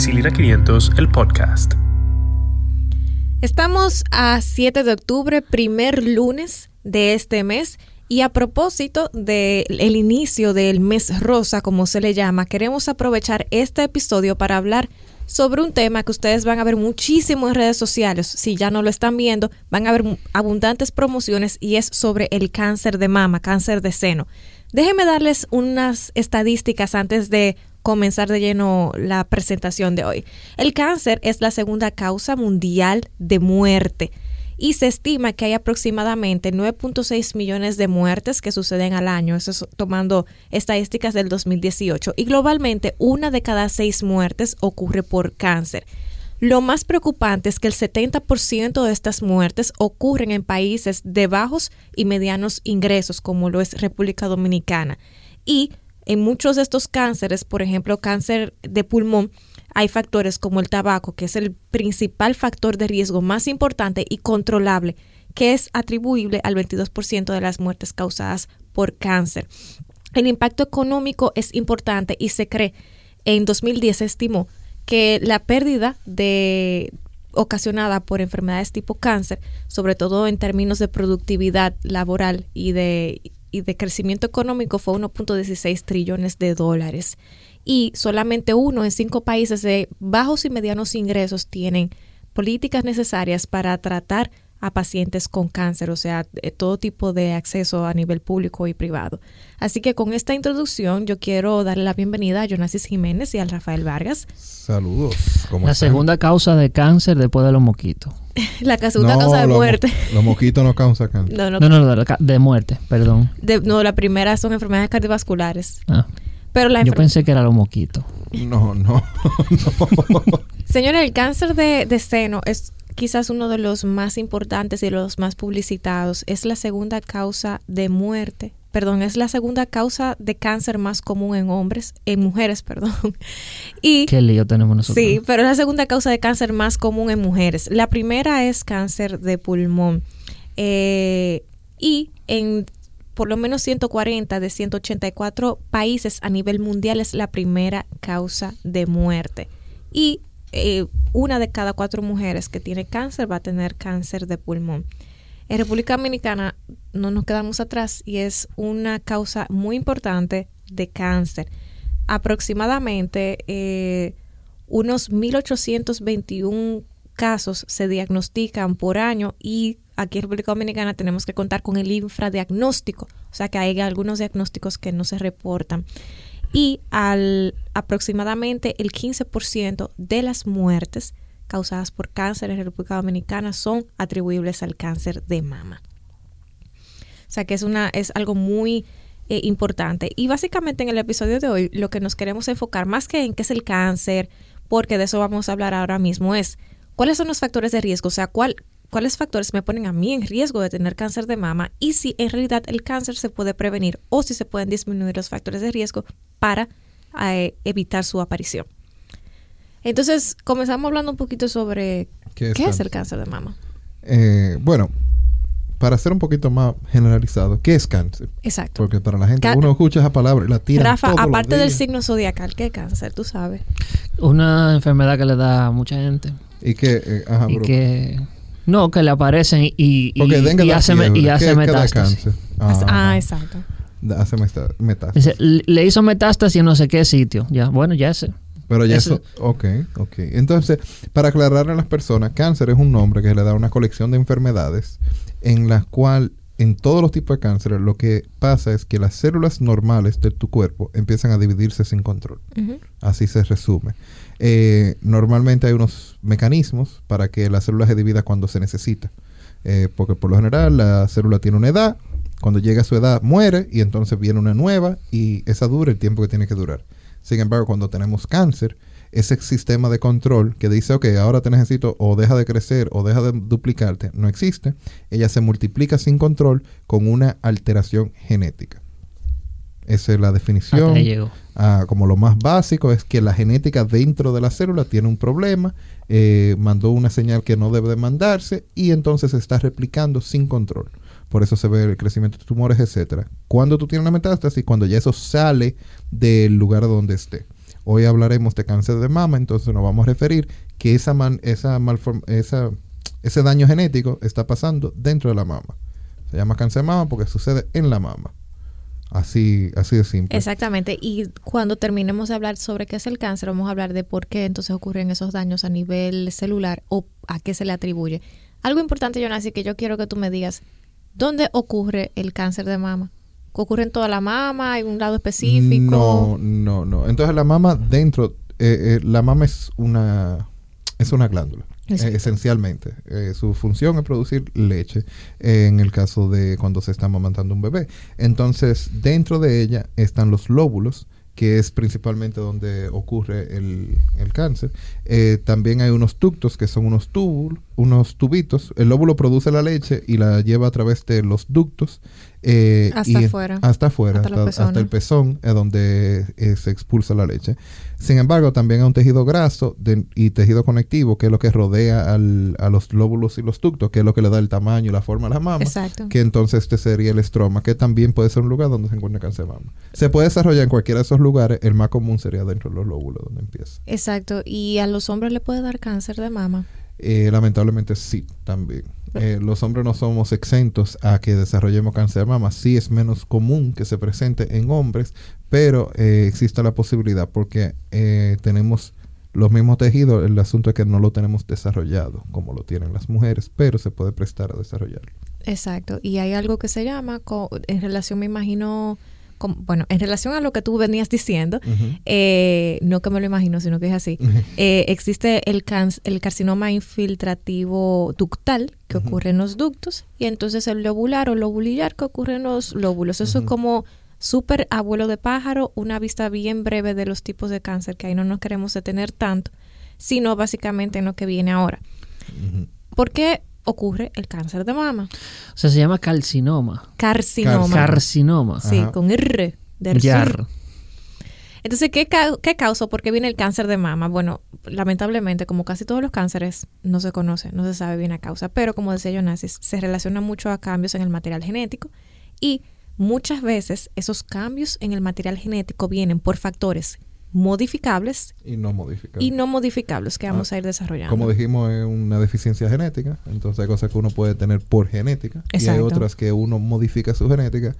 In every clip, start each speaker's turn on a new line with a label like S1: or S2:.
S1: Viscelina 500, el podcast.
S2: Estamos a 7 de octubre, primer lunes de este mes. Y a propósito del inicio del mes rosa, como se le llama, queremos aprovechar este episodio para hablar sobre un tema que ustedes van a ver muchísimo en redes sociales. Si ya no lo están viendo, van a ver abundantes promociones y es sobre el cáncer de mama, cáncer de seno. Déjenme darles unas estadísticas antes de comenzar de lleno la presentación de hoy. El cáncer es la segunda causa mundial de muerte y se estima que hay aproximadamente 9.6 millones de muertes que suceden al año, eso es tomando estadísticas del 2018, y globalmente una de cada seis muertes ocurre por cáncer. Lo más preocupante es que el 70% de estas muertes ocurren en países de bajos y medianos ingresos, como lo es República Dominicana. Y en muchos de estos cánceres, por ejemplo, cáncer de pulmón, hay factores como el tabaco, que es el principal factor de riesgo más importante y controlable, que es atribuible al 22% de las muertes causadas por cáncer. El impacto económico es importante y se cree, en 2010 se estimó que la pérdida de ocasionada por enfermedades tipo cáncer, sobre todo en términos de productividad laboral y de, y de crecimiento económico, fue 1.16 trillones de dólares y solamente uno en cinco países de bajos y medianos ingresos tienen políticas necesarias para tratar a pacientes con cáncer, o sea, todo tipo de acceso a nivel público y privado. Así que con esta introducción yo quiero darle la bienvenida a Jonasis Jiménez y al Rafael Vargas.
S3: Saludos.
S4: la segunda causa de cáncer después de los moquitos.
S2: la segunda causa de muerte.
S3: los moquitos no causan cáncer.
S4: No, no, no, de muerte, perdón.
S2: no, la primera son enfermedades cardiovasculares. Ah.
S4: Yo pensé que era los moquitos.
S3: No, no, no.
S2: Señores, el cáncer de, seno es quizás uno de los más importantes y los más publicitados. Es la segunda causa de muerte. Perdón, es la segunda causa de cáncer más común en hombres, en mujeres, perdón. Y,
S4: Qué lío tenemos nosotros.
S2: Sí, pero es la segunda causa de cáncer más común en mujeres. La primera es cáncer de pulmón. Eh, y en por lo menos 140 de 184 países a nivel mundial es la primera causa de muerte. Y eh, una de cada cuatro mujeres que tiene cáncer va a tener cáncer de pulmón. En República Dominicana no nos quedamos atrás y es una causa muy importante de cáncer. Aproximadamente eh, unos 1.821 casos se diagnostican por año y aquí en República Dominicana tenemos que contar con el infradiagnóstico, o sea que hay algunos diagnósticos que no se reportan. Y al aproximadamente el 15% de las muertes causadas por cáncer en República Dominicana son atribuibles al cáncer de mama. O sea que es, una, es algo muy eh, importante. Y básicamente en el episodio de hoy lo que nos queremos enfocar más que en qué es el cáncer, porque de eso vamos a hablar ahora mismo, es cuáles son los factores de riesgo, o sea, cuál, cuáles factores me ponen a mí en riesgo de tener cáncer de mama y si en realidad el cáncer se puede prevenir o si se pueden disminuir los factores de riesgo para eh, evitar su aparición. Entonces, comenzamos hablando un poquito sobre qué es, el cáncer de mama.
S3: Eh, bueno, para ser un poquito más generalizado, ¿qué es cáncer?
S2: Exacto.
S3: Porque para la gente, uno escucha esa palabra y la tira.
S2: Rafa, aparte del signo zodiacal, ¿qué es cáncer? Tú sabes.
S4: Una enfermedad que le da a mucha gente.
S3: Y que, eh, ajá,
S4: y que no, que le aparecen y, y, y hace, y hace metástasis.
S2: Ah, exacto.
S3: Hace metástasis.
S4: Le hizo metástasis en no sé qué sitio. Ya, bueno, ya sé.
S3: Pero ya eso, ok, ok. Entonces, para aclararle a las personas, cáncer es un nombre que le da una colección de enfermedades en las cual en todos los tipos de cáncer lo que pasa es que las células normales de tu cuerpo empiezan a dividirse sin control. Así se resume. Eh, normalmente hay unos mecanismos para que la célula se divida cuando se necesita. Eh, porque por lo general la célula tiene una edad, cuando llega a su edad muere y entonces viene una nueva y esa dura el tiempo que tiene que durar. Sin embargo, cuando tenemos cáncer, ese sistema de control que dice, ok, ahora te necesito o deja de crecer o deja de duplicarte, no existe. Ella se multiplica sin control con una alteración genética. Esa es la definición. Ah, como lo más básico es que la genética dentro de la célula tiene un problema, eh, mandó una señal que no debe de mandarse y entonces se está replicando sin control. Por eso se ve el crecimiento de tumores, etcétera. Cuando tú tienes una metástasis, cuando ya eso sale del lugar donde esté. hoy hablaremos de cáncer de mama, entonces nos vamos a referir que esa, man, esa, esa ese daño genético está pasando dentro de la mama. Se llama cáncer de mama porque sucede en la mama. Así, así de simple.
S2: Exactamente. Y cuando terminemos de hablar sobre qué es el cáncer, vamos a hablar de por qué entonces ocurren esos daños a nivel celular o a qué se le atribuye. Algo importante, Jonas, que yo quiero que tú me digas, ¿dónde ocurre el cáncer de mama? ¿Ocurre en toda la mama? ¿Hay un lado específico?
S3: No, no, no. Entonces la mama dentro, eh, eh, la mama es una, es una glándula. Eh, esencialmente. Su función es producir leche en el caso de cuando se está amamantando un bebé. Entonces, dentro de ella están los lóbulos, que es principalmente donde ocurre el, cáncer. Eh, también hay unos ductos, que son unos tubos, unos tubitos. El lóbulo produce la leche y la lleva a través de los ductos.
S2: hasta afuera.
S3: Hasta afuera, hasta, el pezón, es donde se expulsa la leche. Sin embargo, también hay un tejido graso y tejido conectivo, que es lo que rodea al, a los lóbulos y los ductos, que es lo que le da el tamaño y la forma a la mama.
S2: Exacto.
S3: Que entonces este sería el estroma, que también puede ser un lugar donde se encuentra cáncer de mama. Se puede desarrollar en cualquiera de esos lugares, el más común sería dentro de los lóbulos donde empieza.
S2: Exacto. ¿Y a los hombres le puede dar cáncer de mama?
S3: Eh, lamentablemente sí, también. Eh, los hombres no somos exentos a que desarrollemos cáncer de mama. Sí es menos común que se presente en hombres, pero eh, existe la posibilidad porque eh, tenemos los mismos tejidos. El asunto es que no lo tenemos desarrollado como lo tienen las mujeres, pero se puede prestar a desarrollarlo.
S2: Exacto. Y hay algo que se llama, en relación, me imagino, bueno, en relación a lo que tú venías diciendo, eh, no que me lo imagino, sino que es así, eh, existe el, el carcinoma infiltrativo ductal que ocurre en los ductos y entonces el lobular o lobulillar que ocurre en los lóbulos. Eso es como súper abuelo de pájaro, una vista bien breve de los tipos de cáncer, que ahí no nos queremos detener tanto, sino básicamente en lo que viene ahora. ¿Por qué ocurre el cáncer de mama.
S4: O sea, se llama carcinoma.
S2: Carcinoma.
S4: Carcinoma.
S2: Sí, con R. De Entonces, ¿qué, ¿qué causa? ¿Por qué viene el cáncer de mama? Bueno, lamentablemente, como casi todos los cánceres, no se conoce, no se sabe bien la causa, pero como decía Jonasis, se relaciona mucho a cambios en el material genético y muchas veces esos cambios en el material genético vienen por factores modificables
S3: y no modificables.
S2: Y no modificables que vamos ah, a ir desarrollando.
S3: Como dijimos, es una deficiencia genética, entonces hay cosas que uno puede tener por genética y hay otras que uno modifica su genética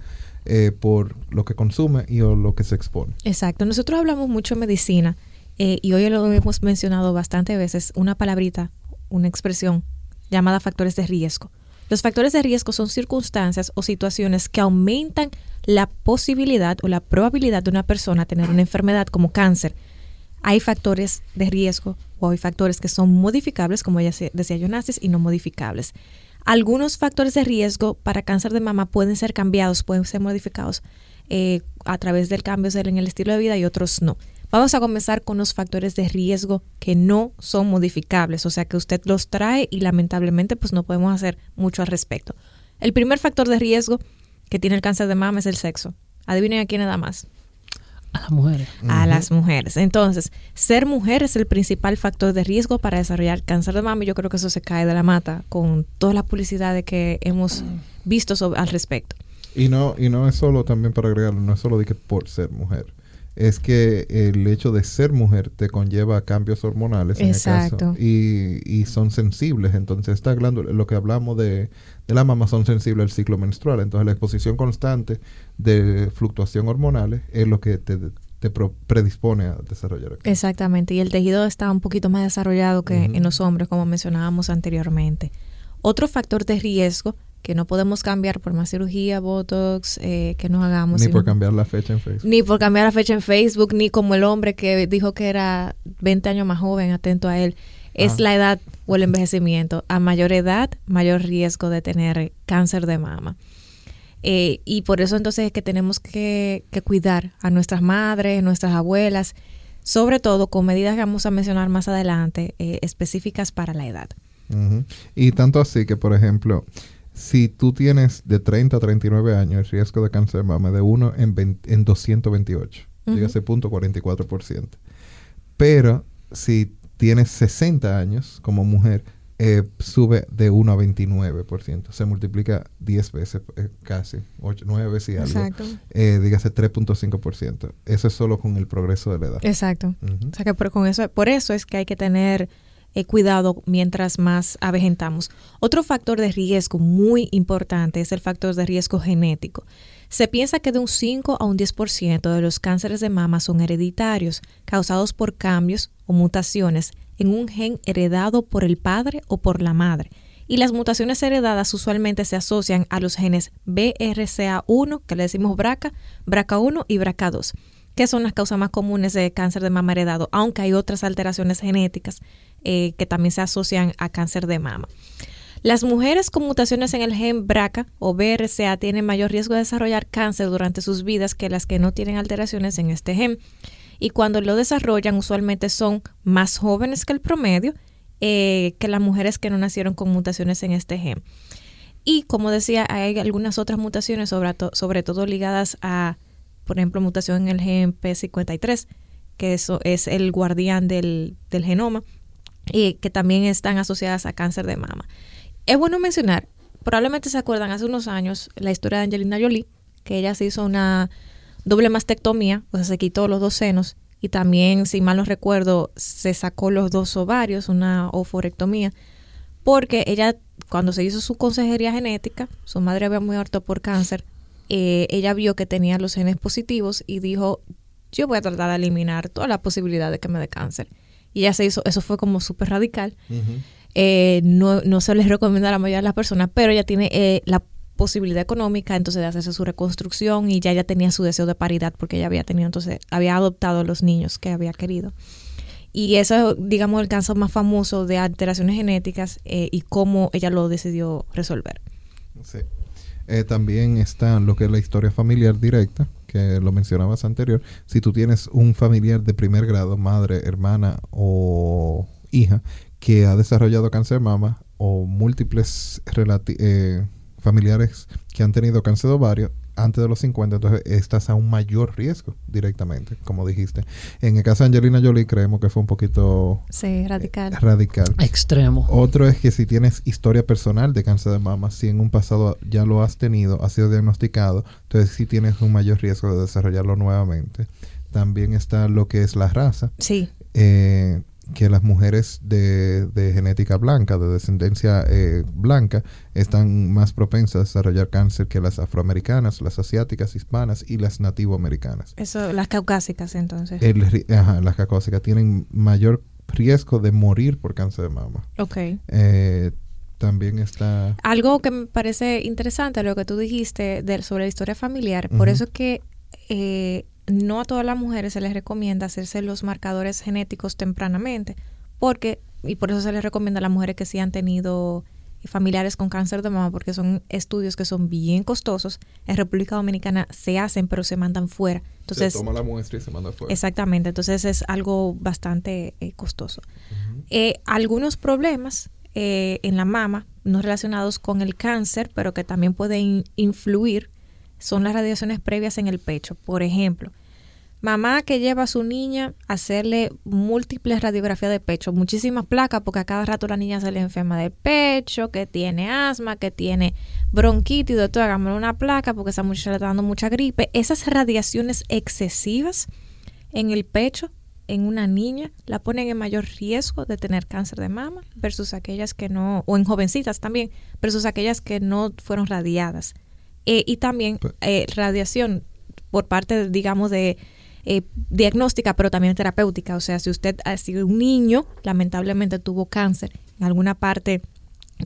S3: eh, por lo que consume y o lo que se expone.
S2: Exacto. Nosotros hablamos mucho de medicina eh, y hoy lo hemos mencionado bastante veces, una palabrita, una expresión llamada factores de riesgo. Los factores de riesgo son circunstancias o situaciones que aumentan la posibilidad o la probabilidad de una persona tener una enfermedad como cáncer. Hay factores de riesgo o hay factores que son modificables, como ya decía Jonasis, y no modificables. Algunos factores de riesgo para cáncer de mama pueden ser cambiados, pueden ser modificados eh, a través del cambio en el estilo de vida y otros no. Vamos a comenzar con los factores de riesgo que no son modificables, o sea que usted los trae y lamentablemente pues no podemos hacer mucho al respecto. El primer factor de riesgo que tiene el cáncer de mama es el sexo. Adivinen a quién da más.
S4: A las mujeres.
S2: A las mujeres. Entonces, ser mujer es el principal factor de riesgo para desarrollar cáncer de mama. Yo creo que eso se cae de la mata con toda la publicidad que hemos visto al respecto.
S3: Y no, y no es solo también para agregarlo, no es solo de que por ser mujer es que el hecho de ser mujer te conlleva cambios hormonales en el caso, y, y, son sensibles. Entonces, está glándula, lo que hablamos de, de, la mama son sensibles al ciclo menstrual. Entonces, la exposición constante de fluctuación hormonales es lo que te, te predispone a desarrollar.
S2: Exactamente, y el tejido está un poquito más desarrollado que en los hombres, como mencionábamos anteriormente. Otro factor de riesgo que no podemos cambiar por más cirugía, botox, eh, que nos hagamos.
S3: Ni por cambiar la fecha en Facebook.
S2: Ni por cambiar la fecha en Facebook, ni como el hombre que dijo que era 20 años más joven, atento a él. Es ah. la edad o el envejecimiento. A mayor edad, mayor riesgo de tener cáncer de mama. Eh, y por eso entonces es que tenemos que, cuidar a nuestras madres, nuestras abuelas, sobre todo con medidas que vamos a mencionar más adelante, eh, específicas para la edad.
S3: Y tanto así que, por ejemplo, si tú tienes de 30 a 39 años, el riesgo de cáncer de mama de 1 en, en 228, uh -huh. punto 44%. Pero si tienes 60 años como mujer, eh, sube de 1 a 29%. Se multiplica 10 veces, eh, casi, 8, 9 veces y algo. Exacto. Eh, dígase 3.5%. Eso es solo con el progreso de la edad.
S2: Exacto. O sea que por, con eso, por eso es que hay que tener eh, cuidado mientras más avejentamos. Otro factor de riesgo muy importante es el factor de riesgo genético. Se piensa que de un 5 a un 10% de los cánceres de mama son hereditarios, causados por cambios o mutaciones en un gen heredado por el padre o por la madre. Y las mutaciones heredadas usualmente se asocian a los genes BRCA1, que le decimos BRCA, BRCA1 y BRCA2, que son las causas más comunes de cáncer de mama heredado, aunque hay otras alteraciones genéticas eh, que también se asocian a cáncer de mama. Las mujeres con mutaciones en el gen BRCA o BRCA tienen mayor riesgo de desarrollar cáncer durante sus vidas que las que no tienen alteraciones en este gen y cuando lo desarrollan usualmente son más jóvenes que el promedio eh, que las mujeres que no nacieron con mutaciones en este gen. Y como decía, hay algunas otras mutaciones, sobre, sobre todo ligadas a, por ejemplo, mutación en el gen P53, que eso es el guardián del, del genoma, y que también están asociadas a cáncer de mama. Es bueno mencionar, probablemente se acuerdan hace unos años la historia de Angelina Jolie, que ella se hizo una doble mastectomía, o sea, se quitó los dos senos y también, si mal no recuerdo, se sacó los dos ovarios, una oforectomía, porque ella, cuando se hizo su consejería genética, su madre había muerto por cáncer, eh, ella vio que tenía los genes positivos y dijo, yo voy a tratar de eliminar toda la posibilidad de que me dé cáncer. Y ella se hizo, eso fue como súper radical. Eh, no, no se les recomienda a la mayoría de las personas, pero ella tiene eh, la posibilidad económica entonces de hacerse su reconstrucción y ya ya tenía su deseo de paridad porque ella había tenido entonces había adoptado a los niños que había querido y eso es digamos el cáncer más famoso de alteraciones genéticas eh, y cómo ella lo decidió resolver
S3: sí. Eh, también está lo que es la historia familiar directa que lo mencionabas anterior. Si tú tienes un familiar de primer grado madre hermana o hija que ha desarrollado cáncer de mama o múltiples eh, familiares que han tenido cáncer de ovario antes de los 50, entonces estás a un mayor riesgo directamente, como dijiste. En el caso de Angelina Jolie creemos que fue un poquito
S2: sí, radical.
S3: radical.
S4: Extremo.
S3: Otro es que si tienes historia personal de cáncer de mama, si en un pasado ya lo has tenido, ha sido diagnosticado, entonces sí tienes un mayor riesgo de desarrollarlo nuevamente. También está lo que es la raza.
S2: Sí.
S3: Eh, que las mujeres de, genética blanca, de descendencia eh, blanca, están más propensas a desarrollar cáncer que las afroamericanas, las asiáticas, hispanas y las nativoamericanas.
S2: Eso, las caucásicas entonces.
S3: ajá, las caucásicas tienen mayor riesgo de morir por cáncer de mama.
S2: Ok.
S3: Eh, también está...
S2: Algo que me parece interesante, lo que tú dijiste de, sobre la historia familiar, por eso es que eh, no a todas las mujeres se les recomienda hacerse los marcadores genéticos tempranamente, porque, y por eso se les recomienda a las mujeres que sí han tenido familiares con cáncer de mama, porque son estudios que son bien costosos. En República Dominicana se hacen, pero se mandan fuera. Entonces,
S3: se toma la muestra y se manda fuera.
S2: Exactamente, entonces es algo bastante eh, costoso. Eh, algunos problemas eh, en la mama, no relacionados con el cáncer, pero que también pueden influir, son las radiaciones previas en el pecho. Por ejemplo, Mamá que lleva a su niña a hacerle múltiples radiografías de pecho, muchísimas placas, porque a cada rato la niña se le enferma del pecho, que tiene asma, que tiene bronquitis, doctor, hagámosle una placa porque esa muchacha le está dando mucha gripe. Esas radiaciones excesivas en el pecho en una niña la ponen en mayor riesgo de tener cáncer de mama versus aquellas que no, o en jovencitas también, versus aquellas que no fueron radiadas. Eh, y también eh, radiación por parte, digamos, de eh, diagnóstica, pero también terapéutica. O sea, si usted ha sido un niño, lamentablemente tuvo cáncer en alguna parte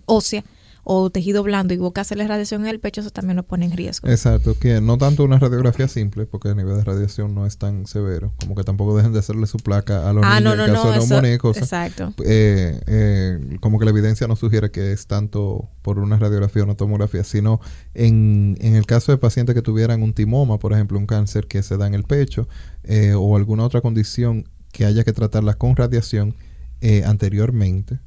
S2: ósea, o tejido blando y boca hacerle radiación en el pecho, eso también lo pone en riesgo.
S3: Exacto, que no tanto una radiografía simple, porque el nivel de radiación no es tan severo, como que tampoco dejen de hacerle su placa a los ah, niños en caso de neumonía
S2: Exacto.
S3: Eh, eh, como que la evidencia no sugiere que es tanto por una radiografía o una tomografía, sino en, en el caso de pacientes que tuvieran un timoma, por ejemplo, un cáncer que se da en el pecho, eh, o alguna otra condición que haya que tratarla con radiación anteriormente,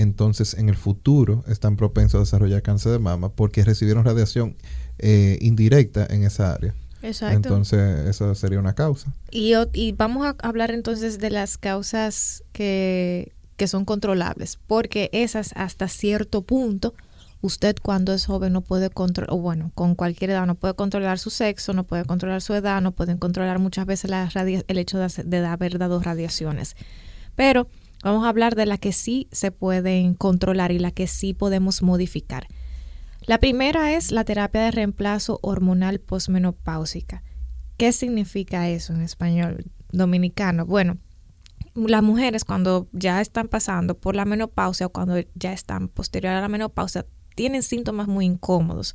S3: entonces en el futuro están propensos a desarrollar cáncer de mama porque recibieron radiación eh, indirecta en esa área.
S2: Exacto.
S3: Entonces, esa sería una causa.
S2: Y, y vamos a hablar entonces de las causas que, que son controlables, porque esas hasta cierto punto usted cuando es joven no puede controlar, o bueno, con cualquier edad no puede controlar su sexo, no puede controlar su edad, no pueden controlar muchas veces la el hecho de, de haber dado radiaciones. Pero vamos a hablar de la que sí se pueden controlar y la que sí podemos modificar. La primera es la terapia de reemplazo hormonal posmenopáusica. ¿Qué significa eso en español dominicano? Bueno, las mujeres cuando ya están pasando por la menopausia o cuando ya están posterior a la menopausia tienen síntomas muy incómodos.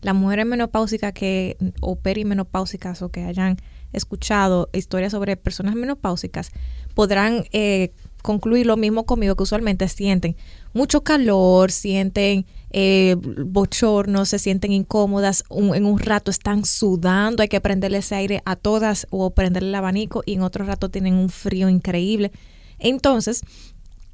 S2: Las mujeres menopáusicas que, o perimenopáusicas o que hayan escuchado historias sobre personas menopáusicas podrán eh, concluir lo mismo conmigo que usualmente sienten mucho calor, sienten eh, bochorno, se sienten incómodas, en un rato están sudando, hay que prenderle ese aire a todas o prenderle el abanico y en otro rato tienen un frío increíble. Entonces,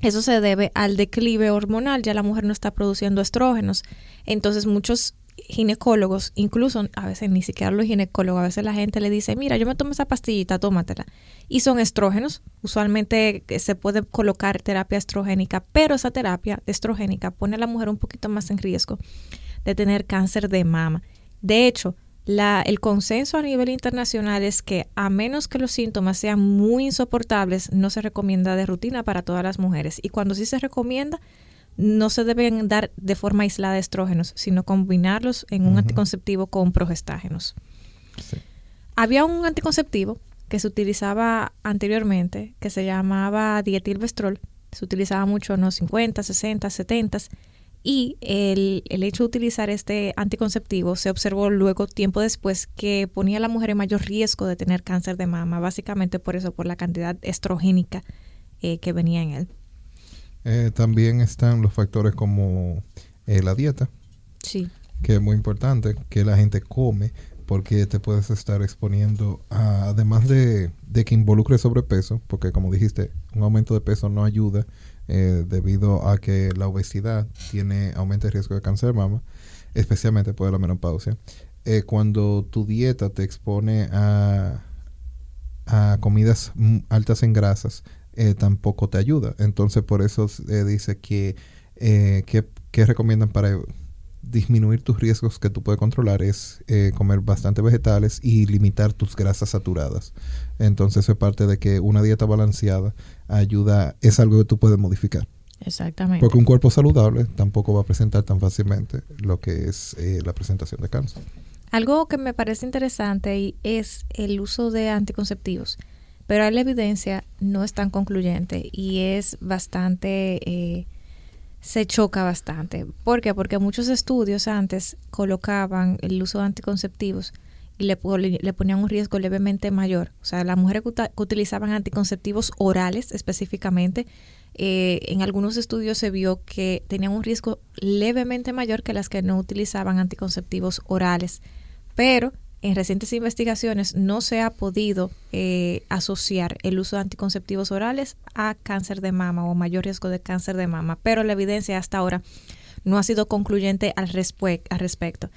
S2: eso se debe al declive hormonal, ya la mujer no está produciendo estrógenos. Entonces muchos ginecólogos, incluso a veces ni siquiera los ginecólogos, a veces la gente le dice, mira, yo me tomo esa pastillita, tómatela. Y son estrógenos, usualmente se puede colocar terapia estrogénica, pero esa terapia estrogénica pone a la mujer un poquito más en riesgo de tener cáncer de mama. De hecho, la, el consenso a nivel internacional es que a menos que los síntomas sean muy insoportables, no se recomienda de rutina para todas las mujeres. Y cuando sí se recomienda, no se deben dar de forma aislada estrógenos, sino combinarlos en un anticonceptivo con progestágenos. Había un anticonceptivo que se utilizaba anteriormente, que se llamaba dietilvestrol. Se utilizaba mucho en los 50, 60, 70 y el, hecho de utilizar este anticonceptivo se observó luego, tiempo después, que ponía a la mujer en mayor riesgo de tener cáncer de mama, básicamente por eso, por la cantidad estrogénica eh, que venía en él.
S3: Eh, también están los factores como eh, la dieta,
S2: sí.
S3: que es muy importante, que la gente come, porque te puedes estar exponiendo, además de, de que involucre sobrepeso, porque como dijiste, un aumento de peso no ayuda eh, debido a que la obesidad tiene aumenta el riesgo de cáncer de mama, especialmente por la menopausia. Eh, cuando tu dieta te expone a, a comidas altas en grasas, eh, tampoco te ayuda. Entonces, por eso dice que, que, que recomiendan para disminuir tus riesgos que tú puedes controlar es eh, comer bastante vegetales y limitar tus grasas saturadas. Entonces es parte de que una dieta balanceada ayuda, es algo que tú puedes modificar.
S2: Exactamente.
S3: Porque un cuerpo saludable tampoco va a presentar tan fácilmente lo que es eh, la presentación de cáncer.
S2: Algo que me parece interesante es el uso de anticonceptivos, pero la evidencia no es tan concluyente y es bastante... Eh, se choca bastante. ¿Por qué? Porque muchos estudios antes colocaban el uso de anticonceptivos y le, le ponían un riesgo levemente mayor. O sea, las mujeres que, utilizaban anticonceptivos orales específicamente, eh, en algunos estudios se vio que tenían un riesgo levemente mayor que las que no utilizaban anticonceptivos orales. Pero en recientes investigaciones no se ha podido eh, asociar el uso de anticonceptivos orales a cáncer de mama o mayor riesgo de cáncer de mama, pero la evidencia hasta ahora no ha sido concluyente al, respecto.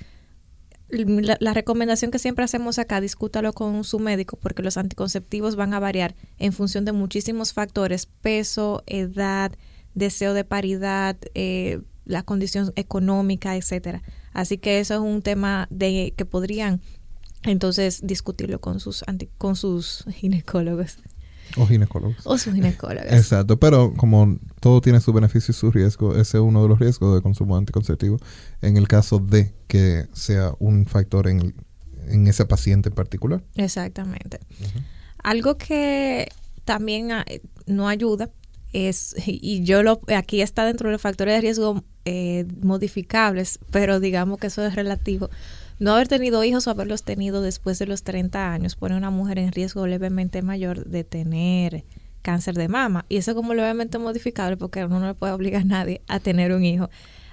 S2: La, la, recomendación que siempre hacemos acá, discútalo con su médico porque los anticonceptivos van a variar en función de muchísimos factores, peso, edad, deseo de paridad, eh, la condición económica, etcétera. Así que eso es un tema de que podrían entonces, discutirlo con sus, con sus ginecólogos.
S3: O ginecólogos.
S2: O sus ginecólogos.
S3: Exacto, pero como todo tiene su beneficio y su riesgo, ese es uno de los riesgos de consumo anticonceptivo en el caso de que sea un factor en, en ese paciente en particular.
S2: Exactamente. Algo que también ah, no ayuda es, y yo lo, aquí está dentro de los factores de riesgo eh, modificables, pero digamos que eso es relativo no haber tenido hijos o haberlos tenido después de los 30 años pone a una mujer en riesgo levemente mayor de tener cáncer de mama. Y eso es como levemente modificable porque uno no le puede obligar a nadie a tener un hijo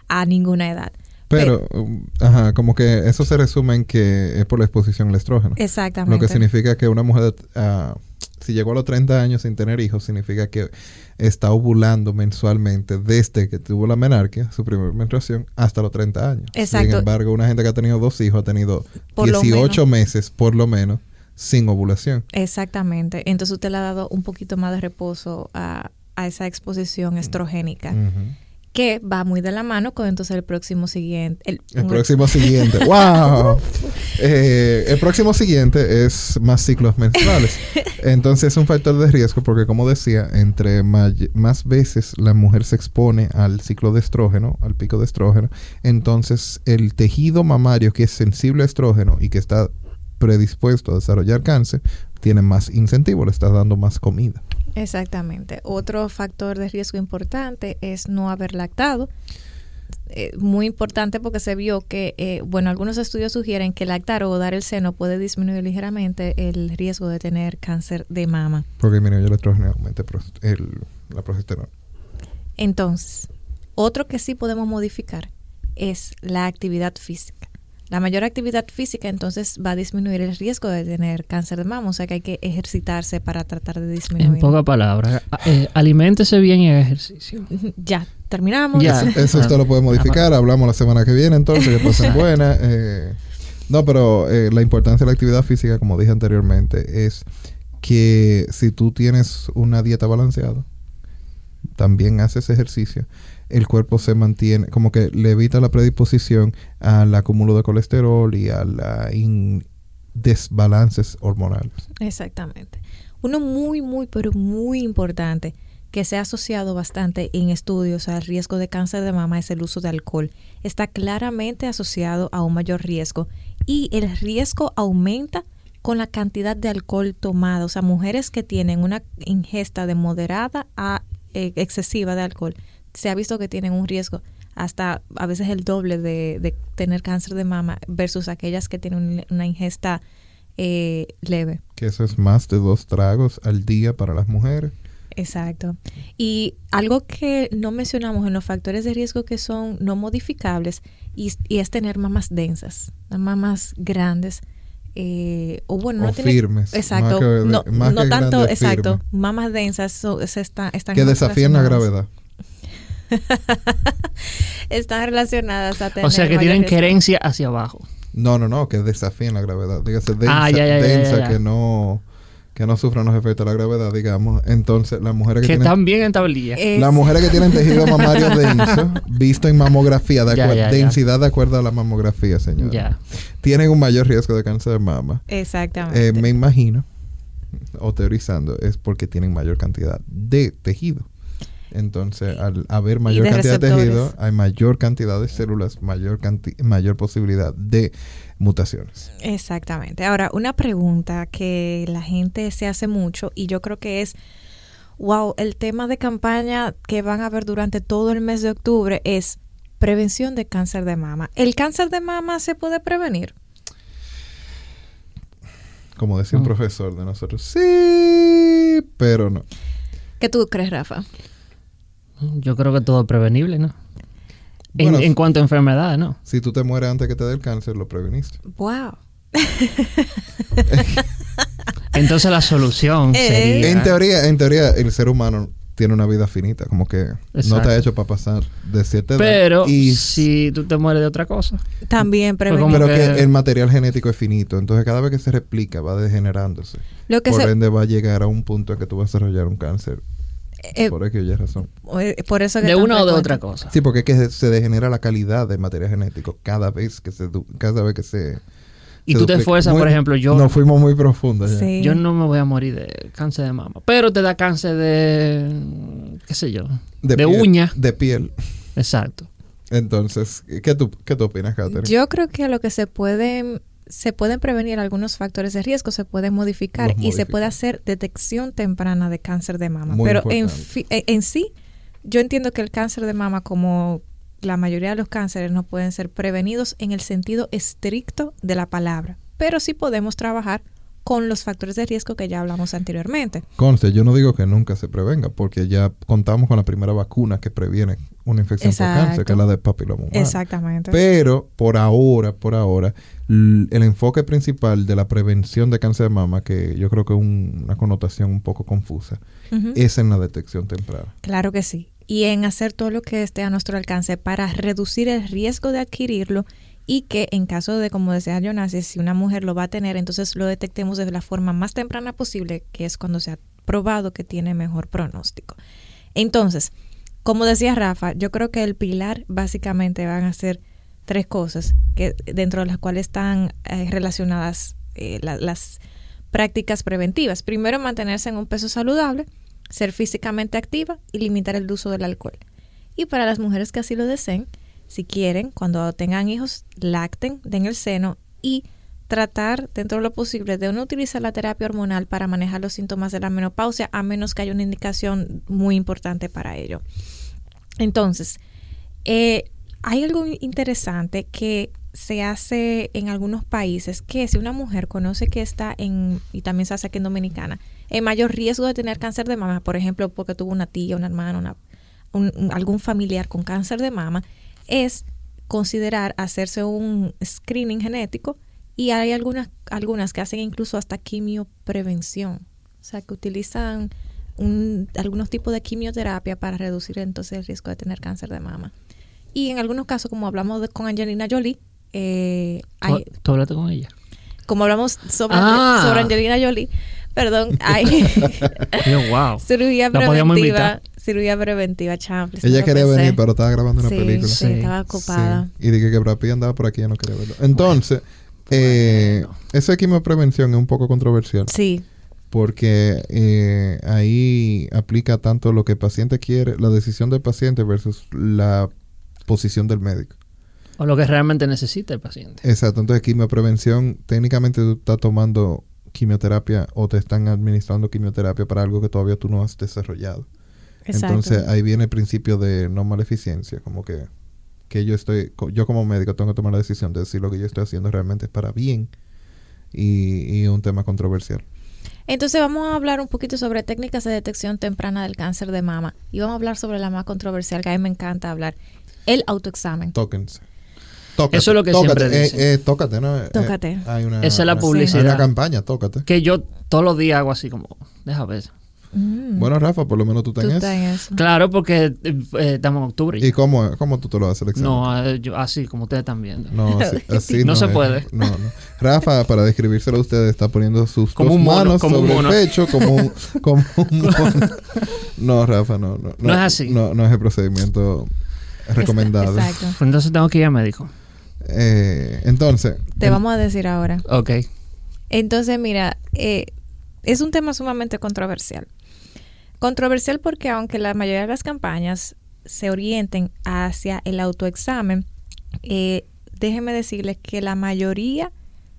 S2: a ninguna edad.
S3: Pero, um, ajá, como que eso se resume en que es por la exposición al estrógeno.
S2: Exactamente.
S3: Lo que significa que una mujer, uh, si llegó a los 30 años sin tener hijos, significa que está ovulando mensualmente desde que tuvo la menarquia, su primera menstruación, hasta los 30 años.
S2: Exacto.
S3: Sin embargo, una gente que ha tenido dos hijos ha tenido 18 meses, por lo menos, sin ovulación.
S2: Exactamente. Entonces usted le ha dado un poquito más de reposo a, a esa exposición estrogénica que va muy de la mano con entonces el próximo siguiente.
S3: El, próximo siguiente. ¡Wow! Eh, el próximo siguiente es más ciclos menstruales. Entonces es un factor de riesgo porque, como decía, entre más veces la mujer se expone al ciclo de estrógeno, al pico de estrógeno, entonces el tejido mamario que es sensible a estrógeno y que está predispuesto a desarrollar cáncer, tiene más incentivo, le está dando más comida.
S2: Exactamente. Otro factor de riesgo importante es no haber lactado. Eh, muy importante porque se vio que, eh, bueno, algunos estudios sugieren que lactar o dar el seno puede disminuir ligeramente el riesgo de tener cáncer de mama.
S3: Porque disminuye el estrógeno aumenta la progesterona.
S2: Entonces, otro que sí podemos modificar es la actividad física. La mayor actividad física entonces va a disminuir el riesgo de tener cáncer de mama, o sea que hay que ejercitarse para tratar de disminuir.
S4: En pocas palabras, eh, aliméntese bien y haga ejercicio.
S2: Ya, terminamos.
S3: Ya. Eso, esto lo puede modificar, hablamos la semana que viene entonces, que pasen buenas. Eh, no, pero eh, la importancia de la actividad física, como dije anteriormente, es que si tú tienes una dieta balanceada, también haces ejercicio, el cuerpo se mantiene, como que le evita la predisposición al acúmulo de colesterol y a la desbalances hormonales.
S2: Exactamente. Uno muy, muy, pero muy importante que se ha asociado bastante en estudios al riesgo de cáncer de mama es el uso de alcohol. Está claramente asociado a un mayor riesgo y el riesgo aumenta con la cantidad de alcohol tomado. O sea, mujeres que tienen una ingesta de moderada a eh, excesiva de alcohol se ha visto que tienen un riesgo hasta a veces el doble de, tener cáncer de mama versus aquellas que tienen una ingesta eh, leve.
S3: Que eso es más de dos tragos al día para las mujeres.
S2: Exacto. Y algo que no mencionamos en los factores de riesgo que son no modificables y, es tener mamas densas, mamas grandes. Eh, o bueno, no
S3: firmes.
S2: Exacto. no, tanto, exacto. Mamas densas se están
S3: que desafían la gravedad.
S2: están relacionadas a tener.
S4: O sea, que tienen querencia hacia abajo.
S3: No, no, no, que desafíen la gravedad. Dígase densa, ah, densa que no que no sufran los efectos de la gravedad, digamos. Entonces, las mujeres que,
S4: que
S3: tienen...
S4: están bien en tablilla.
S3: Las mujeres que tienen tejido mamario denso, visto en mamografía, de densidad de acuerdo a la mamografía, señor. Tienen un mayor riesgo de cáncer de mama.
S2: Exactamente.
S3: Eh, me imagino, o teorizando, es porque tienen mayor cantidad de tejido. Entonces, al haber mayor cantidad de tejido, hay mayor cantidad de células, mayor, mayor posibilidad de mutaciones.
S2: Exactamente. Ahora, una pregunta que la gente se hace mucho y yo creo que es, wow, el tema de campaña que van a ver durante todo el mes de octubre es prevención de cáncer de mama. ¿El cáncer de mama se puede prevenir?
S3: Como decía un mm. profesor de nosotros, sí, pero no.
S2: ¿Qué tú crees, Rafa?
S4: Yo creo que todo es prevenible, ¿no? en, cuanto a enfermedad, ¿no?
S3: Si tú te mueres antes que te dé el cáncer, lo preveniste.
S2: ¡Wow!
S4: Entonces la solución eh. sería...
S3: En teoría, en teoría, el ser humano tiene una vida finita, como que no te ha hecho para pasar de siete
S4: edad. Pero y si tú te mueres de otra cosa.
S2: También
S3: pues prevenible. Pero que... el material genético es finito, entonces cada vez que se replica va degenerándose. Lo que Por ende va a llegar a un punto en que tú vas a desarrollar un cáncer eh, por aquella razón.
S2: Eh, por eso
S4: de una o de otra cosa.
S3: Sí, porque es que se degenera la calidad del material genético cada vez que se cada vez que se
S4: y tú te esfuerzas, por ejemplo, yo...
S3: Nos fuimos muy profundos.
S4: Yo no me voy a morir de cáncer de mama, pero te da cáncer de, qué sé yo, de, uña.
S3: De piel.
S4: Exacto.
S3: Entonces, ¿qué tú, qué tú opinas, Catherine?
S2: Yo creo que lo que se puede se pueden prevenir algunos factores de riesgo, se pueden modificar y se puede hacer detección temprana de cáncer de mama. Pero en, eh, en sí, yo entiendo que el cáncer de mama, como la mayoría de los cánceres, no pueden ser prevenidos en el sentido estricto de la palabra. Pero sí podemos trabajar con los factores de riesgo que ya hablamos anteriormente.
S3: Conste, yo no digo que nunca se prevenga, porque ya contamos con la primera vacuna que previene una infección por cáncer, que es la de papiloma humano.
S2: Exactamente.
S3: Pero por ahora, por ahora, el enfoque principal de la prevención de cáncer de mama, que yo creo que es una connotación un poco confusa, es en la detección temprana.
S2: Claro que sí. Y en hacer todo lo que esté a nuestro alcance para reducir el riesgo de adquirirlo y que en caso de, como decía Jonas, si una mujer lo va a tener, entonces lo detectemos de la forma más temprana posible, que es cuando se ha probado que tiene mejor pronóstico. Entonces, como decía Rafa, yo creo que el pilar básicamente van a ser tres cosas que dentro de las cuales están eh, relacionadas eh, las prácticas preventivas. Primero, mantenerse en un peso saludable, ser físicamente activa y limitar el uso del alcohol. Y para las mujeres que así lo deseen, si quieren, cuando tengan hijos, lacten, den el seno y tratar dentro de lo posible de no utilizar la terapia hormonal para manejar los síntomas de la menopausia a menos que haya una indicación muy importante para ello. Entonces, eh, hay algo interesante que se hace en algunos países que si una mujer conoce que está en, y también se hace aquí en Dominicana, en mayor riesgo de tener cáncer de mama, por ejemplo, porque tuvo una tía, una hermana, algún familiar con cáncer de mama, es considerar hacerse un screening genético y hay algunas, algunas que hacen incluso hasta quimioprevención, o sea, que utilizan un, algunos tipos de quimioterapia para reducir entonces el riesgo de tener cáncer de mama. Y en algunos casos, como hablamos con Angelina Jolie, eh, hay,
S4: ¿Tú hablaste con ella?
S2: Como hablamos sobre, ah. sobre Angelina Jolie, perdón, hay
S4: wow.
S2: cirugía preventiva, cirugía preventiva, champs.
S3: Ella quería venir, pero estaba grabando una película.
S2: Sí, estaba ocupada.
S3: Y dije que Brad andaba por aquí y no quería verlo. Entonces, eh, esa quimioprevención es un poco controversial.
S2: Sí.
S3: Porque eh, ahí aplica tanto lo que el paciente quiere, la decisión del paciente versus la posición del médico.
S4: O lo que realmente necesita el paciente.
S3: Exacto. Entonces, quimioprevención, técnicamente tú estás tomando quimioterapia o te están administrando quimioterapia para algo que todavía tú no has desarrollado. Exacto. Entonces, ahí viene el principio de no maleficencia, como que que yo estoy, yo como médico tengo que tomar la decisión de decir lo que yo estoy haciendo realmente es para bien y, un tema controversial.
S2: Entonces vamos a hablar un poquito sobre técnicas de detección temprana del cáncer de mama y vamos a hablar sobre la más controversial que a mí me encanta hablar, el autoexamen.
S3: Tóquense.
S4: Eso es lo que siempre
S3: eh, eh, tócate, ¿no? Eh,
S2: tócate.
S4: Esa es la publicidad.
S3: Hay una campaña, tócate.
S4: Que yo todos los días hago así como, deja ver.
S3: Mm. Bueno, Rafa, por lo menos tú tenés.
S4: Claro, porque eh, estamos en octubre.
S3: ¿Y cómo, cómo tú te lo vas a examen?
S4: No, eh, yo, así como ustedes están viendo.
S3: No, así,
S4: no, se puede.
S3: No, no. Rafa, para describírselo a ustedes, está poniendo sus dos manos sobre el pecho como un, como un mono. No, Rafa, no, no.
S4: No, es así.
S3: No, no es el procedimiento recomendado.
S2: Exacto.
S4: Entonces tengo que ir a médico.
S3: Eh, entonces.
S2: Te vamos a decir ahora.
S4: Ok.
S2: Entonces, mira, eh, es un tema sumamente controversial. Controversial porque aunque la mayoría de las campañas se orienten hacia el autoexamen, eh, déjenme decirles que la mayoría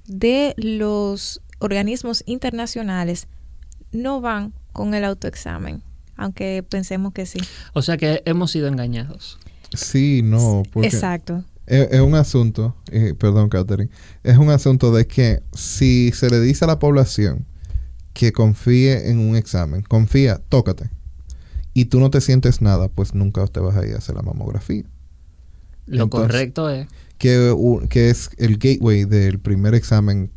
S2: de los organismos internacionales no van con el autoexamen, aunque pensemos que sí.
S4: O sea que hemos sido engañados.
S3: Sí, no.
S2: Exacto.
S3: Es, un asunto, eh, perdón, Catherine, es un asunto de que si se le dice a la población que confíe en un examen. Confía, tócate. Y tú no te sientes nada, pues nunca te vas a ir a hacer la mamografía.
S4: Lo correcto es...
S3: Que, que, es el gateway del primer examen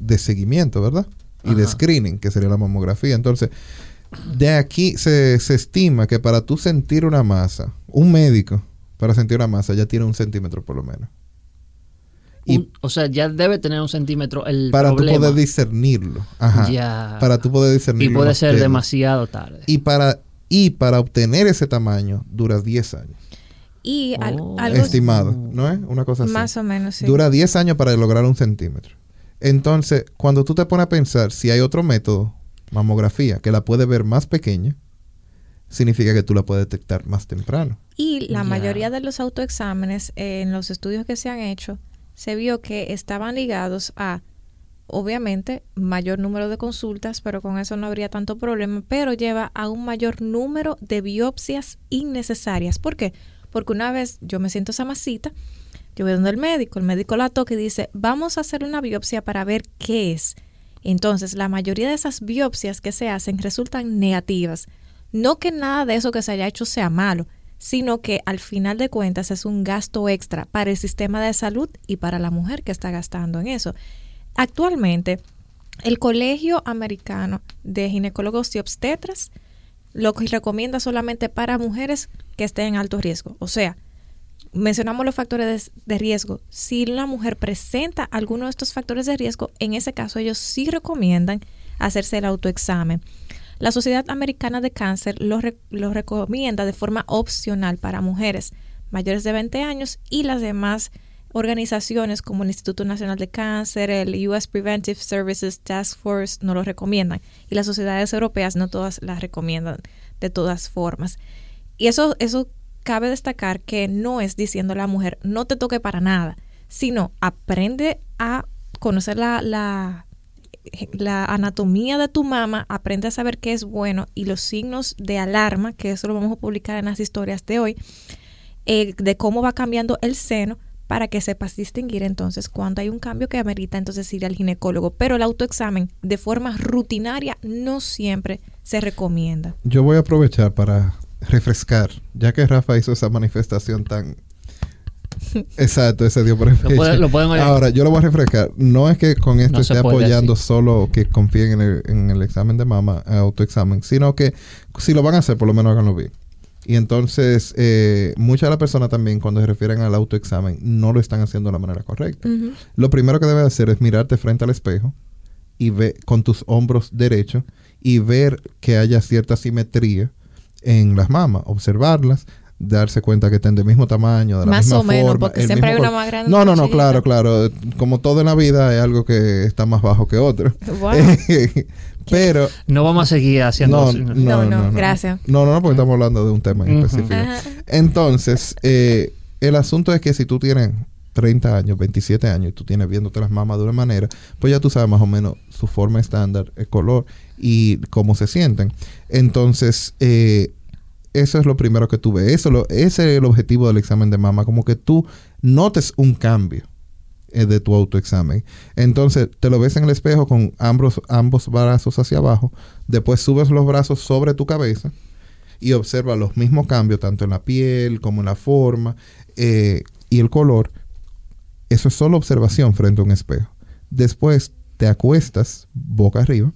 S3: de seguimiento, ¿verdad? Y de screening, que sería la mamografía. Entonces, de aquí se, se estima que para tú sentir una masa, un médico, para sentir una masa, ya tiene un centímetro por lo menos
S4: o sea, ya debe tener un centímetro el
S3: para tú poder discernirlo. Ajá. Para tú poder discernirlo.
S4: Y puede ser demasiado tarde.
S3: Y para, y para obtener ese tamaño dura 10 años.
S2: Y
S3: oh. algo estimado, ¿no es? Una cosa así.
S2: Más o menos, sí.
S3: Dura 10 años para lograr un centímetro. Entonces, cuando tú te pones a pensar si hay otro método, mamografía, que la puede ver más pequeña, significa que tú la puedes detectar más temprano.
S2: Y la mayoría de los autoexámenes, en los estudios que se han hecho, se vio que estaban ligados a, obviamente, mayor número de consultas, pero con eso no habría tanto problema, pero lleva a un mayor número de biopsias innecesarias. ¿Por qué? Porque una vez yo me siento esa masita, yo voy donde el médico, el médico la toca y dice, vamos a hacer una biopsia para ver qué es. Entonces, la mayoría de esas biopsias que se hacen resultan negativas. No que nada de eso que se haya hecho sea malo, sino que al final de cuentas es un gasto extra para el sistema de salud y para la mujer que está gastando en eso. Actualmente, el Colegio Americano de Ginecólogos y Obstetras lo que recomienda solamente para mujeres que estén en alto riesgo. O sea, mencionamos los factores de, riesgo. Si la mujer presenta alguno de estos factores de riesgo, en ese caso ellos sí recomiendan hacerse el autoexamen. La Sociedad Americana de Cáncer lo, lo recomienda de forma opcional para mujeres mayores de 20 años y las demás organizaciones como el Instituto Nacional de Cáncer, el US Preventive Services Task Force no lo recomiendan y las sociedades europeas no todas las recomiendan de todas formas. Y eso, eso cabe destacar que no es diciendo a la mujer no te toque para nada, sino aprende a conocer la, la anatomía de tu mama, aprende a saber qué es bueno y los signos de alarma, que eso lo vamos a publicar en las historias de hoy, eh, de cómo va cambiando el seno para que sepas distinguir entonces cuando hay un cambio que amerita entonces ir al ginecólogo. Pero el autoexamen de forma rutinaria no siempre se recomienda.
S3: Yo voy a aprovechar para refrescar, ya que Rafa hizo esa manifestación tan... Exacto, ese dio por
S4: pueden
S3: Ahora, yo lo voy a refrescar. No es que con esto esté apoyando solo que confíen en el, en el examen de mama, autoexamen, sino que si lo van a hacer, por lo menos háganlo bien. Y entonces, eh, muchas de las personas también, cuando se refieren al autoexamen, no lo están haciendo de la manera correcta. Lo primero que debes hacer es mirarte frente al espejo y ver con tus hombros derechos y ver que haya cierta simetría en las mamas, observarlas, darse cuenta que estén del mismo tamaño, de la
S2: más
S3: misma
S2: o menos, porque siempre hay una más grande.
S3: No, no, no, claro, claro. Como todo en la vida hay algo que está más bajo que otro. Pero.
S4: No vamos a seguir haciendo.
S2: No, no, no, gracias.
S3: No, no, no, porque estamos hablando de un tema en específico. Entonces, eh, el asunto es que si tú tienes 30 años, 27 años y tú tienes viéndote las mamas de una manera, pues ya tú sabes más o menos su forma estándar, el color y cómo se sienten. Entonces, eh, eso es lo primero que tú ves. Eso ese es el objetivo del examen de mama, como que tú notes un cambio eh, de tu autoexamen. Entonces, te lo ves en el espejo con ambos, ambos brazos hacia abajo, después subes los brazos sobre tu cabeza y observa los mismos cambios, tanto en la piel como en la forma eh, y el color. Eso es solo observación frente a un espejo. Después te acuestas boca arriba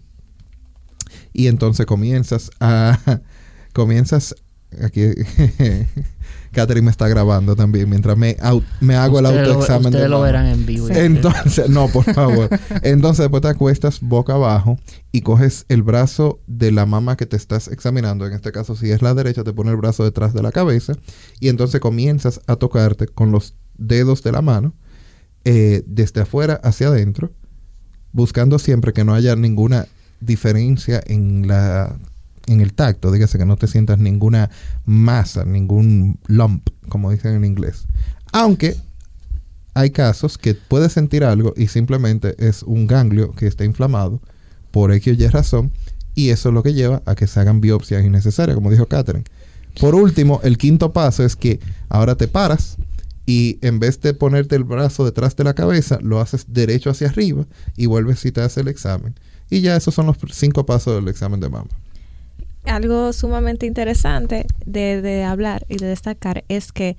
S3: y entonces comienzas a comienzas aquí Catherine me está grabando también mientras me, me hago el autoexamen.
S4: Ustedes lo verán en vivo.
S3: Entonces, no, por favor. Entonces, después te acuestas boca abajo y coges el brazo de la mama que te estás examinando. En este caso, si es la derecha, te pone el brazo detrás de la cabeza y entonces comienzas a tocarte con los dedos de la mano eh, desde afuera hacia adentro, buscando siempre que no haya ninguna diferencia en la en el tacto, dígase que no te sientas ninguna masa, ningún lump, como dicen en inglés. Aunque hay casos que puedes sentir algo y simplemente es un ganglio que está inflamado por X o Y razón y eso es lo que lleva a que se hagan biopsias innecesarias, como dijo Catherine. Por último, el quinto paso es que ahora te paras y en vez de ponerte el brazo detrás de la cabeza, lo haces derecho hacia arriba y vuelves y te haces el examen. Y ya esos son los cinco pasos del examen de mama
S2: algo sumamente interesante de, hablar y de destacar es que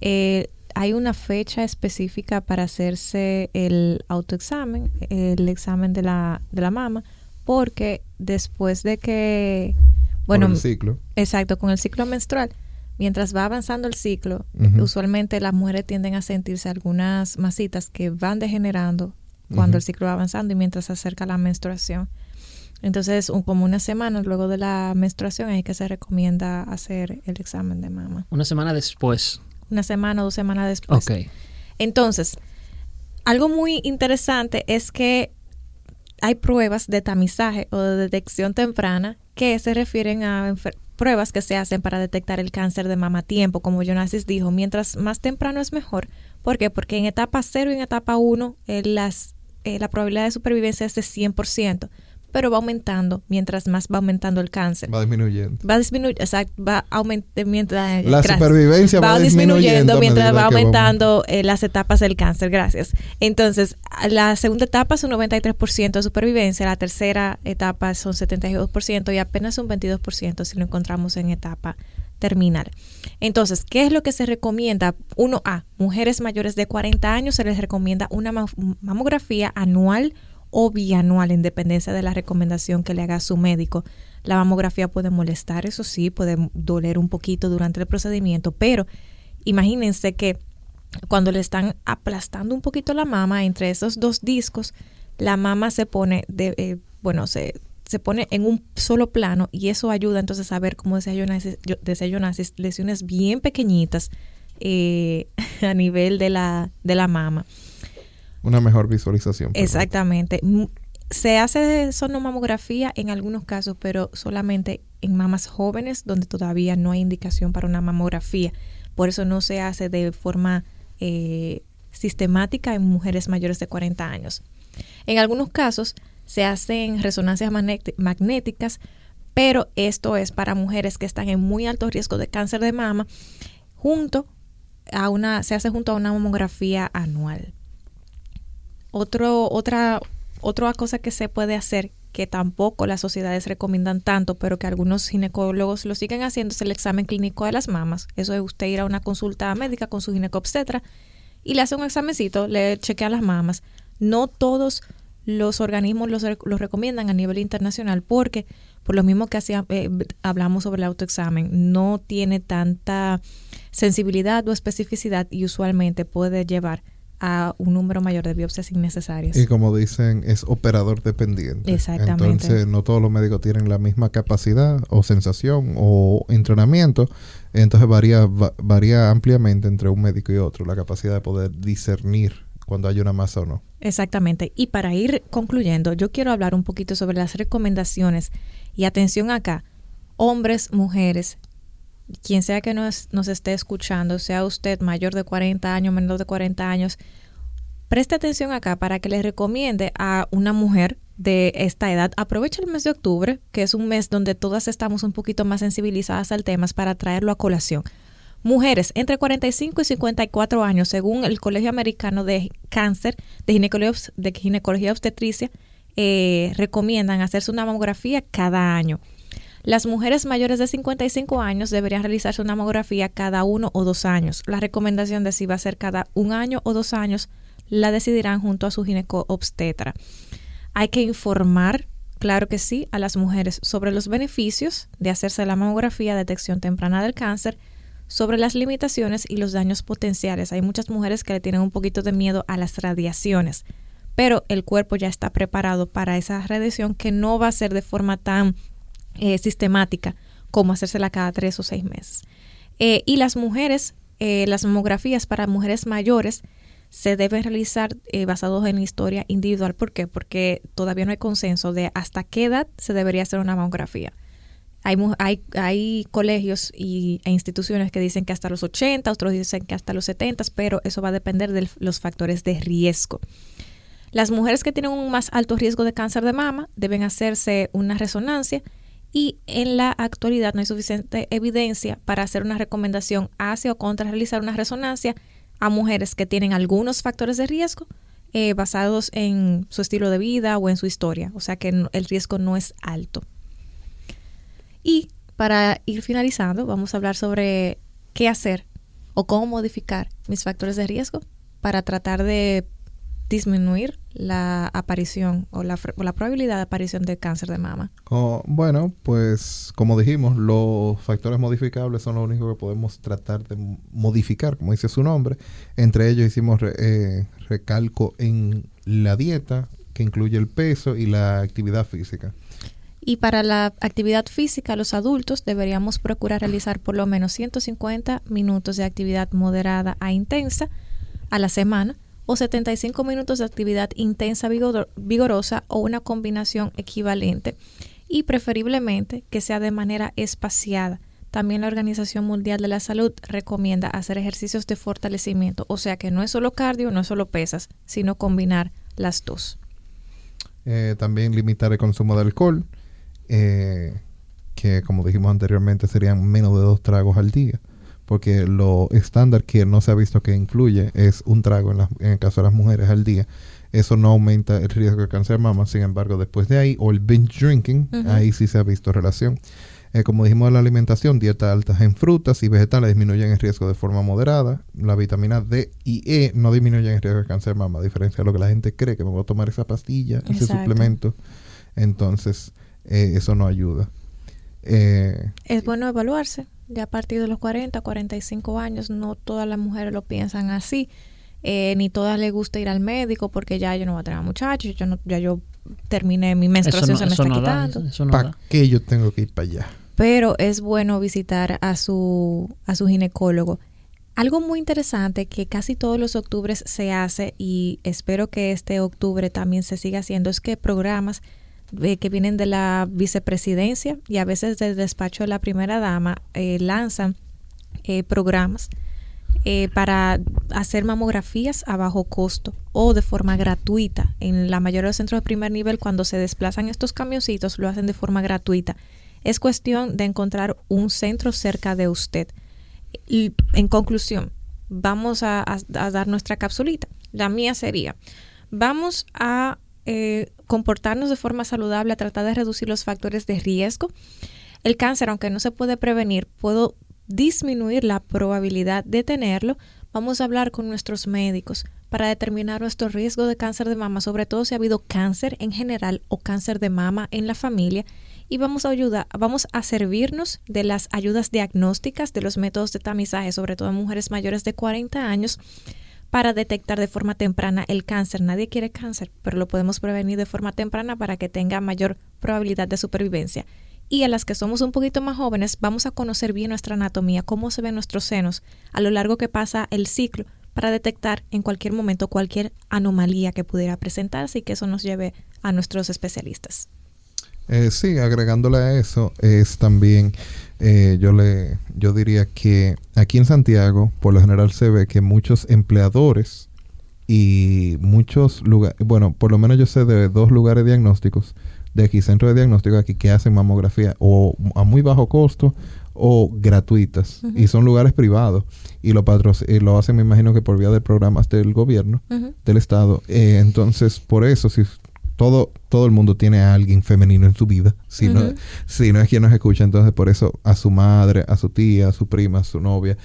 S2: eh, hay una fecha específica para hacerse el autoexamen, el examen de la, de la mama, porque después de que, bueno,
S3: el ciclo.
S2: Exacto, con el ciclo menstrual, mientras va avanzando el ciclo, usualmente las mujeres tienden a sentirse algunas masitas que van degenerando cuando el ciclo va avanzando y mientras se acerca la menstruación. Entonces, como una semana luego de la menstruación es que se recomienda hacer el examen de mama.
S4: Una semana después.
S2: Una semana o dos semanas después.
S4: Ok.
S2: Entonces, algo muy interesante es que hay pruebas de tamizaje o de detección temprana que se refieren a pruebas que se hacen para detectar el cáncer de mama a tiempo, como Jonasis dijo, mientras más temprano es mejor. ¿Por qué? Porque en etapa 0 y en etapa 1 eh, las, eh, la probabilidad de supervivencia es de 100% pero va aumentando mientras más va aumentando el cáncer.
S3: Va disminuyendo.
S2: Va disminuyendo, exacto, va aumentando mientras...
S3: La supervivencia va, disminuyendo,
S2: mientras va aumentando eh, las etapas del cáncer, gracias. Entonces, la segunda etapa es un 93% de supervivencia, la tercera etapa son 72% y apenas un 22% si lo encontramos en etapa terminal. Entonces, ¿qué es lo que se recomienda? Uno A, mujeres mayores de 40 años se les recomienda una mamografía anual o bianual en dependencia de la recomendación que le haga su médico. La mamografía puede molestar, eso sí, puede doler un poquito durante el procedimiento, pero imagínense que cuando le están aplastando un poquito la mama entre esos dos discos, la mama se pone de, eh, bueno, se, se pone en un solo plano y eso ayuda entonces a ver cómo desayunas lesiones bien pequeñitas eh, a nivel de la, de la mama.
S3: Una mejor visualización.
S2: Exactamente. Se hace sonomamografía en algunos casos, pero solamente en mamas jóvenes donde todavía no hay indicación para una mamografía. Por eso no se hace de forma eh, sistemática en mujeres mayores de 40 años. En algunos casos se hacen resonancias magnéticas, pero esto es para mujeres que están en muy alto riesgo de cáncer de mama, junto a una, se hace junto a una mamografía anual. Otro, otra, otra cosa que se puede hacer que tampoco las sociedades recomiendan tanto, pero que algunos ginecólogos lo siguen haciendo, es el examen clínico de las mamas. Eso es usted ir a una consulta médica con su ginecobstetra y le hace un examencito, le chequea las mamas. No todos los organismos los, los recomiendan a nivel internacional porque, por lo mismo que hacía, eh, hablamos sobre el autoexamen, no tiene tanta sensibilidad o especificidad y usualmente puede llevar a un número mayor de biopsias innecesarias.
S3: Y como dicen, es operador dependiente. Exactamente. Entonces, no todos los médicos tienen la misma capacidad o sensación o entrenamiento. Entonces, varía, varía ampliamente entre un médico y otro la capacidad de poder discernir cuando hay una masa o no.
S2: Exactamente. Y para ir concluyendo, yo quiero hablar un poquito sobre las recomendaciones. Y atención acá, hombres, mujeres, quien sea que nos, esté escuchando, sea usted mayor de 40 años, menor de 40 años, preste atención acá para que le recomiende a una mujer de esta edad, aproveche el mes de octubre, que es un mes donde todas estamos un poquito más sensibilizadas al tema, para traerlo a colación. Mujeres entre 45 y 54 años, según el Colegio Americano de Cáncer de Ginecología, de Ginecología Obstetricia, eh, recomiendan hacerse una mamografía cada año. Las mujeres mayores de 55 años deberían realizarse una mamografía cada uno o dos años. La recomendación de si va a ser cada un año o dos años la decidirán junto a su gineco-obstetra. Hay que informar, claro que sí, a las mujeres sobre los beneficios de hacerse la mamografía detección temprana del cáncer, sobre las limitaciones y los daños potenciales. Hay muchas mujeres que le tienen un poquito de miedo a las radiaciones, pero el cuerpo ya está preparado para esa radiación que no va a ser de forma tan eh, sistemática como hacérsela cada tres o seis meses. Eh, y las mujeres, eh, las mamografías para mujeres mayores se deben realizar basados en historia individual. ¿Por qué? Porque todavía no hay consenso de hasta qué edad se debería hacer una mamografía. Hay, hay, hay colegios y, e instituciones que dicen que hasta los 80, otros dicen que hasta los 70, pero eso va a depender de los factores de riesgo. Las mujeres que tienen un más alto riesgo de cáncer de mama deben hacerse una resonancia y en la actualidad no hay suficiente evidencia para hacer una recomendación hacia o contra realizar una resonancia a mujeres que tienen algunos factores de riesgo eh, basados en su estilo de vida o en su historia, o sea que el riesgo no es alto. Y para ir finalizando, vamos a hablar sobre qué hacer o cómo modificar mis factores de riesgo para tratar de disminuir la aparición o la, probabilidad de aparición de cáncer de mama?
S3: bueno, pues como dijimos, los factores modificables son los únicos que podemos tratar de modificar, como dice su nombre. Entre ellos hicimos eh, recalco en la dieta, que incluye el peso y la actividad física.
S2: Y para la actividad física, los adultos deberíamos procurar realizar por lo menos 150 minutos de actividad moderada a intensa a la semana o 75 minutos de actividad intensa vigorosa o una combinación equivalente y preferiblemente que sea de manera espaciada. También la Organización Mundial de la Salud recomienda hacer ejercicios de fortalecimiento, o sea que no es solo cardio, no es solo pesas, sino combinar las dos.
S3: Eh, también limitar el consumo de alcohol, eh, que como dijimos anteriormente serían menos de dos tragos al día porque lo estándar que no se ha visto que incluye es un trago en, el caso de las mujeres al día. Eso no aumenta el riesgo de cáncer de mama, sin embargo, después de ahí, o el binge drinking, ahí sí se ha visto relación. Eh, como dijimos la alimentación, dieta altas en frutas y vegetales disminuyen el riesgo de forma moderada. La vitamina D y E no disminuyen el riesgo de cáncer de mama, a diferencia de lo que la gente cree, que me voy a tomar esa pastilla, ese suplemento. Entonces, eh, eso no ayuda.
S2: Eh, es bueno evaluarse ya a partir de los 40, 45 años, no todas las mujeres lo piensan así, eh, ni todas les gusta ir al médico porque ya yo no voy a tener muchachos, yo no, ya yo termine mi menstruación, se me está quitando.
S3: ¿Para qué yo tengo que ir para allá?
S2: Pero es bueno visitar a su, a su ginecólogo. Algo muy interesante que casi todos los octubres se hace y espero que este octubre también se siga haciendo es que programas eh, que vienen de la vicepresidencia y a veces del despacho de la primera dama eh, lanzan eh, programas para hacer mamografías a bajo costo o de forma gratuita. En la mayoría de los centros de primer nivel, cuando se desplazan estos camioncitos, lo hacen de forma gratuita. Es cuestión de encontrar un centro cerca de usted. Y en conclusión, vamos a, a dar nuestra capsulita. La mía sería, vamos a eh, comportarnos de forma saludable, a tratar de reducir los factores de riesgo. El cáncer, aunque no se puede prevenir, puedo disminuir la probabilidad de tenerlo. Vamos a hablar con nuestros médicos para determinar nuestro riesgo de cáncer de mama, sobre todo si ha habido cáncer en general o cáncer de mama en la familia. Y vamos a ayudar, vamos a servirnos de las ayudas diagnósticas, de los métodos de tamizaje, sobre todo en mujeres mayores de 40 años, para detectar de forma temprana el cáncer. Nadie quiere cáncer, pero lo podemos prevenir de forma temprana para que tenga mayor probabilidad de supervivencia. Y a las que somos un poquito más jóvenes, vamos a conocer bien nuestra anatomía, cómo se ven nuestros senos a lo largo que pasa el ciclo para detectar en cualquier momento cualquier anomalía que pudiera presentarse y que eso nos lleve a nuestros especialistas.
S3: Eh, sí, agregándole a eso, es también, eh, yo, le, yo diría que aquí en Santiago, por lo general se ve que muchos empleadores y muchos lugares, bueno, por lo menos yo sé de dos lugares diagnósticos, de aquí, centro de diagnóstico aquí, que hacen mamografía o a muy bajo costo o gratuitas y son lugares privados y lo y lo hacen me imagino que por vía de programas del gobierno del estado eh, entonces por eso si todo, todo el mundo tiene a alguien femenino en su vida. Si, no, si no es quien nos escucha, entonces por eso a su madre, a su tía, a su prima, a su novia,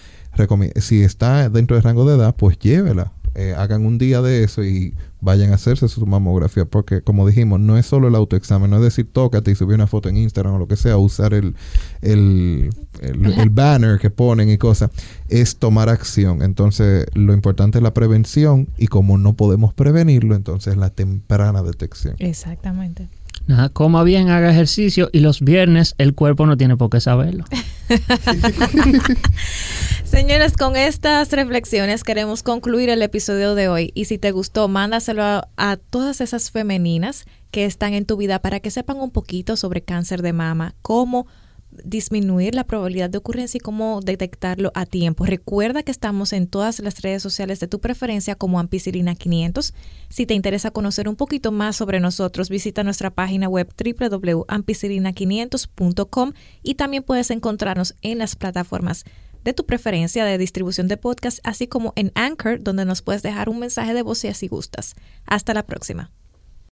S3: si está dentro del rango de edad, pues llévela. Eh, hagan un día de eso y vayan a hacerse su mamografía, porque como dijimos, no es solo el autoexamen, no es decir, tócate y subir una foto en Instagram o lo que sea, usar el, el, el, banner que ponen y cosas, es tomar acción. Entonces, lo importante es la prevención y como no podemos prevenirlo, entonces la temprana detección.
S2: Exactamente.
S4: Nada, coma bien, haga ejercicio y los viernes el cuerpo no tiene por qué saberlo.
S2: Señores, con estas reflexiones queremos concluir el episodio de hoy y si te gustó, mándaselo a, a, todas esas femeninas que están en tu vida para que sepan un poquito sobre cáncer de mama, cómo disminuir la probabilidad de ocurrencia y cómo detectarlo a tiempo. Recuerda que estamos en todas las redes sociales de tu preferencia como Ampicilina 500. Si te interesa conocer un poquito más sobre nosotros, visita nuestra página web www.ampicilina500.com y también puedes encontrarnos en las plataformas de tu preferencia de distribución de podcast, así como en Anchor, donde nos puedes dejar un mensaje de voz si gustas. Hasta la próxima.